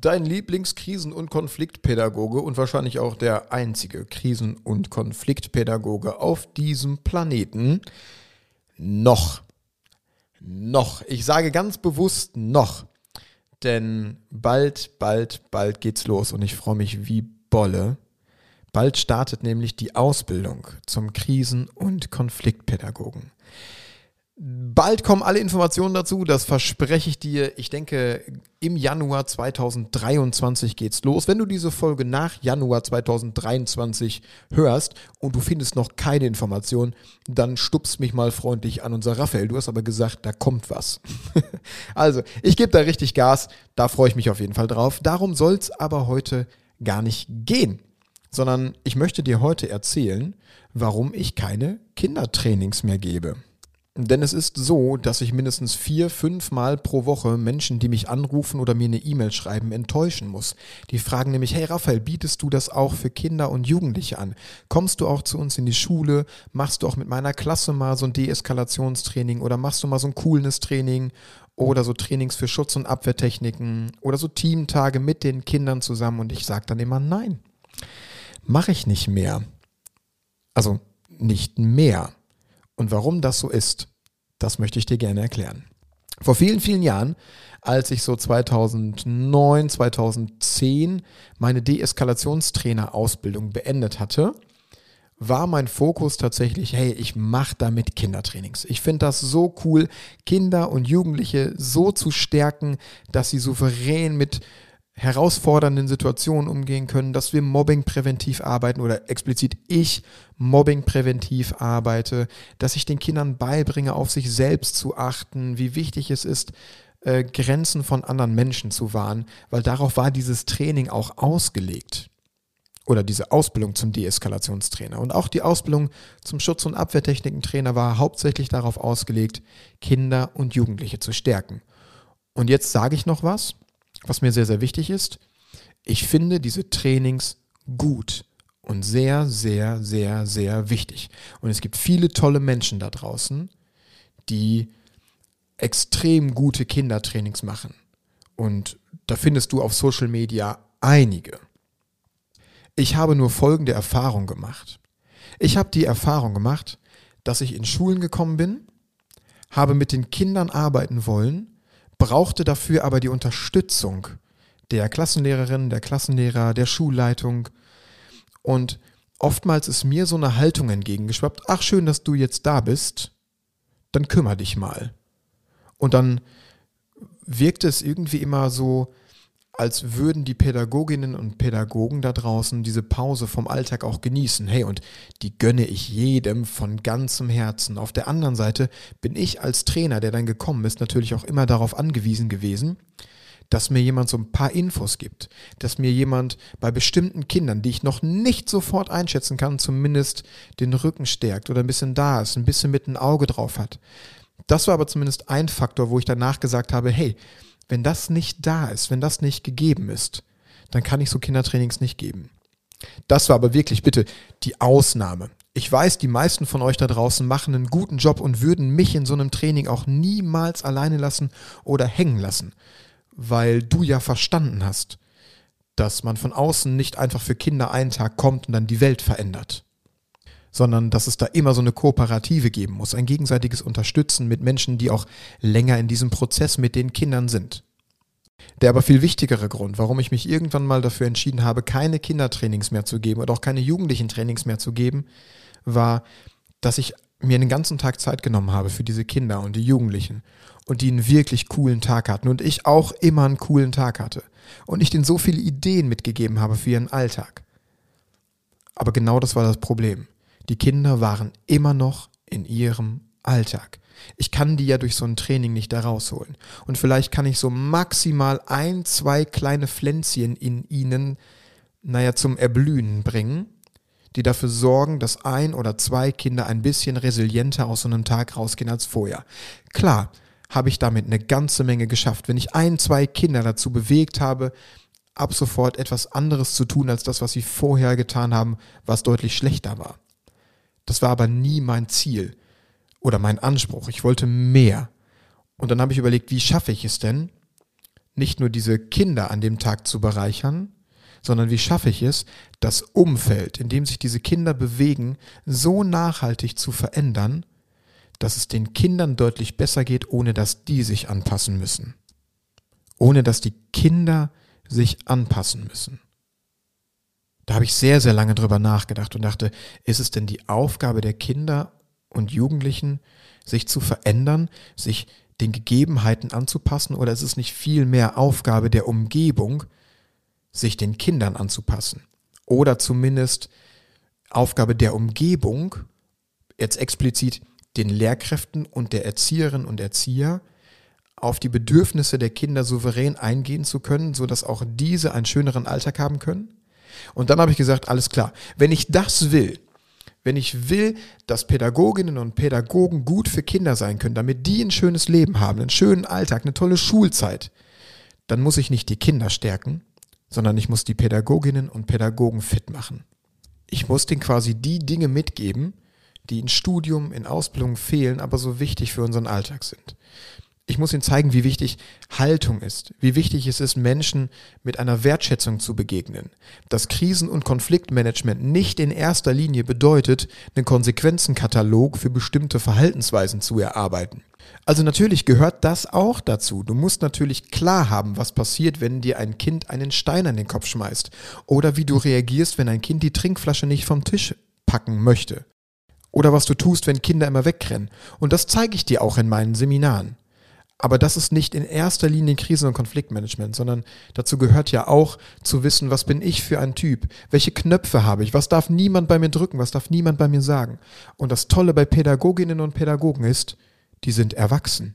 dein Lieblingskrisen- und Konfliktpädagoge und wahrscheinlich auch der einzige Krisen- und Konfliktpädagoge auf diesem Planeten. Noch. Noch. Ich sage ganz bewusst noch. Denn bald, bald, bald geht's los und ich freue mich wie Bolle. Bald startet nämlich die Ausbildung zum Krisen- und Konfliktpädagogen. Bald kommen alle Informationen dazu, das verspreche ich dir. Ich denke, im Januar 2023 geht's los. Wenn du diese Folge nach Januar 2023 hörst und du findest noch keine Informationen, dann stupst mich mal freundlich an unser Raphael. Du hast aber gesagt, da kommt was. also, ich gebe da richtig Gas, da freue ich mich auf jeden Fall drauf. Darum soll's aber heute gar nicht gehen, sondern ich möchte dir heute erzählen, warum ich keine Kindertrainings mehr gebe. Denn es ist so, dass ich mindestens vier, fünf Mal pro Woche Menschen, die mich anrufen oder mir eine E-Mail schreiben, enttäuschen muss. Die fragen nämlich, hey Raphael, bietest du das auch für Kinder und Jugendliche an? Kommst du auch zu uns in die Schule? Machst du auch mit meiner Klasse mal so ein Deeskalationstraining oder machst du mal so ein Coolness-Training oder so Trainings für Schutz- und Abwehrtechniken oder so Teamtage mit den Kindern zusammen? Und ich sage dann immer, nein, mache ich nicht mehr. Also nicht mehr. Und warum das so ist, das möchte ich dir gerne erklären. Vor vielen, vielen Jahren, als ich so 2009, 2010 meine Deeskalationstrainer-Ausbildung beendet hatte, war mein Fokus tatsächlich, hey, ich mache damit Kindertrainings. Ich finde das so cool, Kinder und Jugendliche so zu stärken, dass sie souverän mit herausfordernden Situationen umgehen können, dass wir Mobbing präventiv arbeiten oder explizit ich Mobbing präventiv arbeite, dass ich den Kindern beibringe, auf sich selbst zu achten, wie wichtig es ist, äh, Grenzen von anderen Menschen zu wahren, weil darauf war dieses Training auch ausgelegt. Oder diese Ausbildung zum Deeskalationstrainer. Und auch die Ausbildung zum Schutz- und Abwehrtechnikentrainer war hauptsächlich darauf ausgelegt, Kinder und Jugendliche zu stärken. Und jetzt sage ich noch was, was mir sehr, sehr wichtig ist. Ich finde diese Trainings gut und sehr, sehr, sehr, sehr wichtig. Und es gibt viele tolle Menschen da draußen, die extrem gute Kindertrainings machen. Und da findest du auf Social Media einige. Ich habe nur folgende Erfahrung gemacht. Ich habe die Erfahrung gemacht, dass ich in Schulen gekommen bin, habe mit den Kindern arbeiten wollen brauchte dafür aber die Unterstützung der Klassenlehrerin, der Klassenlehrer, der Schulleitung. Und oftmals ist mir so eine Haltung entgegengeschwappt, ach schön, dass du jetzt da bist, dann kümmere dich mal. Und dann wirkte es irgendwie immer so, als würden die Pädagoginnen und Pädagogen da draußen diese Pause vom Alltag auch genießen. Hey, und die gönne ich jedem von ganzem Herzen. Auf der anderen Seite bin ich als Trainer, der dann gekommen ist, natürlich auch immer darauf angewiesen gewesen, dass mir jemand so ein paar Infos gibt, dass mir jemand bei bestimmten Kindern, die ich noch nicht sofort einschätzen kann, zumindest den Rücken stärkt oder ein bisschen da ist, ein bisschen mit ein Auge drauf hat. Das war aber zumindest ein Faktor, wo ich danach gesagt habe, hey, wenn das nicht da ist, wenn das nicht gegeben ist, dann kann ich so Kindertrainings nicht geben. Das war aber wirklich bitte die Ausnahme. Ich weiß, die meisten von euch da draußen machen einen guten Job und würden mich in so einem Training auch niemals alleine lassen oder hängen lassen, weil du ja verstanden hast, dass man von außen nicht einfach für Kinder einen Tag kommt und dann die Welt verändert, sondern dass es da immer so eine Kooperative geben muss, ein gegenseitiges Unterstützen mit Menschen, die auch länger in diesem Prozess mit den Kindern sind. Der aber viel wichtigere Grund, warum ich mich irgendwann mal dafür entschieden habe, keine Kindertrainings mehr zu geben oder auch keine jugendlichen Trainings mehr zu geben, war, dass ich mir einen ganzen Tag Zeit genommen habe für diese Kinder und die Jugendlichen und die einen wirklich coolen Tag hatten und ich auch immer einen coolen Tag hatte und ich denen so viele Ideen mitgegeben habe für ihren Alltag. Aber genau das war das Problem. Die Kinder waren immer noch in ihrem Alltag. Ich kann die ja durch so ein Training nicht da rausholen. Und vielleicht kann ich so maximal ein, zwei kleine Pflänzchen in ihnen, naja, zum Erblühen bringen, die dafür sorgen, dass ein oder zwei Kinder ein bisschen resilienter aus so einem Tag rausgehen als vorher. Klar, habe ich damit eine ganze Menge geschafft. Wenn ich ein, zwei Kinder dazu bewegt habe, ab sofort etwas anderes zu tun als das, was sie vorher getan haben, was deutlich schlechter war. Das war aber nie mein Ziel oder mein Anspruch. Ich wollte mehr. Und dann habe ich überlegt, wie schaffe ich es denn, nicht nur diese Kinder an dem Tag zu bereichern, sondern wie schaffe ich es, das Umfeld, in dem sich diese Kinder bewegen, so nachhaltig zu verändern, dass es den Kindern deutlich besser geht, ohne dass die sich anpassen müssen. Ohne dass die Kinder sich anpassen müssen. Da habe ich sehr, sehr lange drüber nachgedacht und dachte, ist es denn die Aufgabe der Kinder und Jugendlichen, sich zu verändern, sich den Gegebenheiten anzupassen, oder ist es nicht viel mehr Aufgabe der Umgebung, sich den Kindern anzupassen? Oder zumindest Aufgabe der Umgebung, jetzt explizit den Lehrkräften und der Erzieherinnen und Erzieher, auf die Bedürfnisse der Kinder souverän eingehen zu können, sodass auch diese einen schöneren Alltag haben können? Und dann habe ich gesagt, alles klar, wenn ich das will, wenn ich will, dass Pädagoginnen und Pädagogen gut für Kinder sein können, damit die ein schönes Leben haben, einen schönen Alltag, eine tolle Schulzeit, dann muss ich nicht die Kinder stärken, sondern ich muss die Pädagoginnen und Pädagogen fit machen. Ich muss denen quasi die Dinge mitgeben, die in Studium, in Ausbildung fehlen, aber so wichtig für unseren Alltag sind. Ich muss ihnen zeigen, wie wichtig Haltung ist, wie wichtig es ist, Menschen mit einer Wertschätzung zu begegnen. Dass Krisen- und Konfliktmanagement nicht in erster Linie bedeutet, einen Konsequenzenkatalog für bestimmte Verhaltensweisen zu erarbeiten. Also natürlich gehört das auch dazu. Du musst natürlich klar haben, was passiert, wenn dir ein Kind einen Stein an den Kopf schmeißt oder wie du reagierst, wenn ein Kind die Trinkflasche nicht vom Tisch packen möchte. Oder was du tust, wenn Kinder immer wegrennen. Und das zeige ich dir auch in meinen Seminaren. Aber das ist nicht in erster Linie Krisen- und Konfliktmanagement, sondern dazu gehört ja auch zu wissen, was bin ich für ein Typ? Welche Knöpfe habe ich? Was darf niemand bei mir drücken? Was darf niemand bei mir sagen? Und das Tolle bei Pädagoginnen und Pädagogen ist, die sind erwachsen.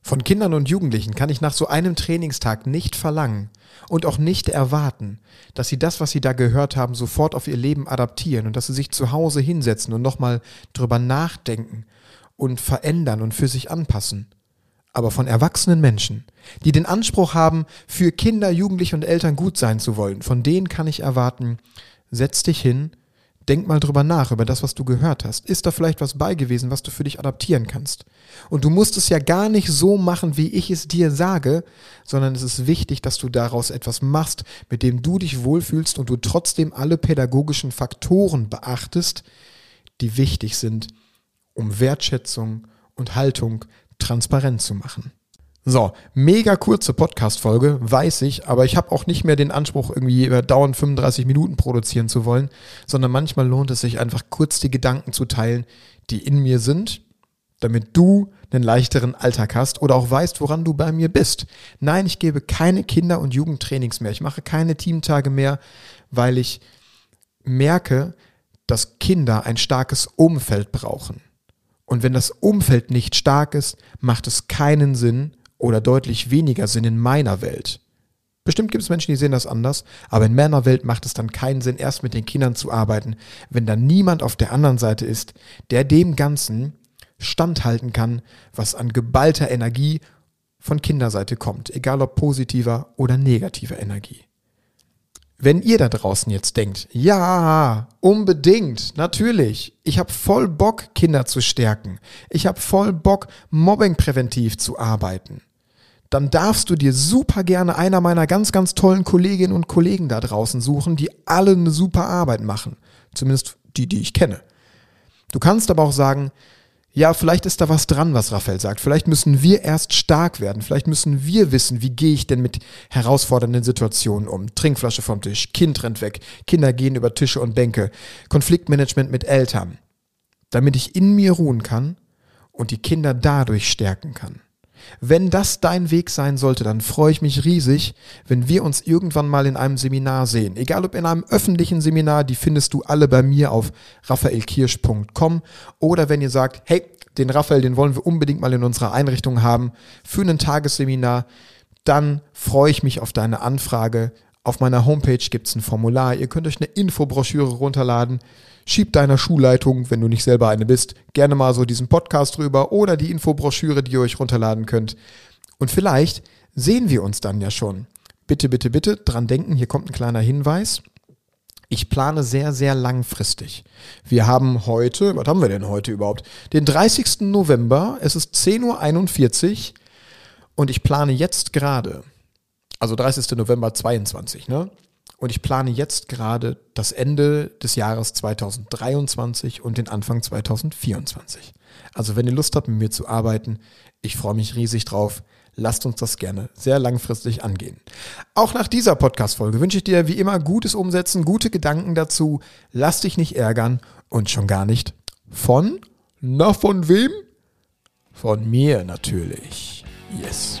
Von Kindern und Jugendlichen kann ich nach so einem Trainingstag nicht verlangen und auch nicht erwarten, dass sie das, was sie da gehört haben, sofort auf ihr Leben adaptieren und dass sie sich zu Hause hinsetzen und nochmal drüber nachdenken und verändern und für sich anpassen aber von erwachsenen Menschen, die den Anspruch haben, für Kinder, Jugendliche und Eltern gut sein zu wollen, von denen kann ich erwarten, setz dich hin, denk mal drüber nach, über das, was du gehört hast. Ist da vielleicht was bei gewesen, was du für dich adaptieren kannst? Und du musst es ja gar nicht so machen, wie ich es dir sage, sondern es ist wichtig, dass du daraus etwas machst, mit dem du dich wohlfühlst und du trotzdem alle pädagogischen Faktoren beachtest, die wichtig sind, um Wertschätzung und Haltung transparent zu machen. So, mega kurze Podcast-Folge, weiß ich, aber ich habe auch nicht mehr den Anspruch, irgendwie über dauernd 35 Minuten produzieren zu wollen, sondern manchmal lohnt es sich einfach kurz die Gedanken zu teilen, die in mir sind, damit du einen leichteren Alltag hast oder auch weißt, woran du bei mir bist. Nein, ich gebe keine Kinder- und Jugendtrainings mehr. Ich mache keine Teamtage mehr, weil ich merke, dass Kinder ein starkes Umfeld brauchen. Und wenn das Umfeld nicht stark ist, macht es keinen Sinn oder deutlich weniger Sinn in meiner Welt. Bestimmt gibt es Menschen, die sehen das anders, aber in meiner Welt macht es dann keinen Sinn, erst mit den Kindern zu arbeiten, wenn da niemand auf der anderen Seite ist, der dem Ganzen standhalten kann, was an geballter Energie von Kinderseite kommt, egal ob positiver oder negativer Energie. Wenn ihr da draußen jetzt denkt, ja, unbedingt, natürlich, ich habe voll Bock, Kinder zu stärken, ich habe voll Bock, Mobbing präventiv zu arbeiten, dann darfst du dir super gerne einer meiner ganz, ganz tollen Kolleginnen und Kollegen da draußen suchen, die alle eine super Arbeit machen. Zumindest die, die ich kenne. Du kannst aber auch sagen, ja, vielleicht ist da was dran, was Raphael sagt. Vielleicht müssen wir erst stark werden. Vielleicht müssen wir wissen, wie gehe ich denn mit herausfordernden Situationen um. Trinkflasche vom Tisch, Kind rennt weg, Kinder gehen über Tische und Bänke, Konfliktmanagement mit Eltern. Damit ich in mir ruhen kann und die Kinder dadurch stärken kann. Wenn das dein Weg sein sollte, dann freue ich mich riesig, wenn wir uns irgendwann mal in einem Seminar sehen. Egal ob in einem öffentlichen Seminar, die findest du alle bei mir auf raphaelkirsch.com oder wenn ihr sagt, hey, den Raphael, den wollen wir unbedingt mal in unserer Einrichtung haben für ein Tagesseminar, dann freue ich mich auf deine Anfrage Auf meiner Homepage gibt es ein Formular. Ihr könnt euch eine Infobroschüre runterladen. Schieb deiner Schulleitung, wenn du nicht selber eine bist, gerne mal so diesen Podcast rüber oder die Infobroschüre, die ihr euch runterladen könnt. Und vielleicht sehen wir uns dann ja schon. Bitte, bitte, bitte dran denken, hier kommt ein kleiner Hinweis. Ich plane sehr, sehr langfristig. Wir haben heute, was haben wir denn heute überhaupt? Den 30. November, es ist 10.41 Uhr und ich plane jetzt gerade, also 30. November 22, ne? Und ich plane jetzt gerade das Ende des Jahres 2023 und den Anfang 2024. Also wenn ihr Lust habt, mit mir zu arbeiten, ich freue mich riesig drauf. Lasst uns das gerne sehr langfristig angehen. Auch nach dieser Podcast-Folge wünsche ich dir wie immer gutes Umsetzen, gute Gedanken dazu. Lass dich nicht ärgern und schon gar nicht von, na von wem? Von mir natürlich. Yes.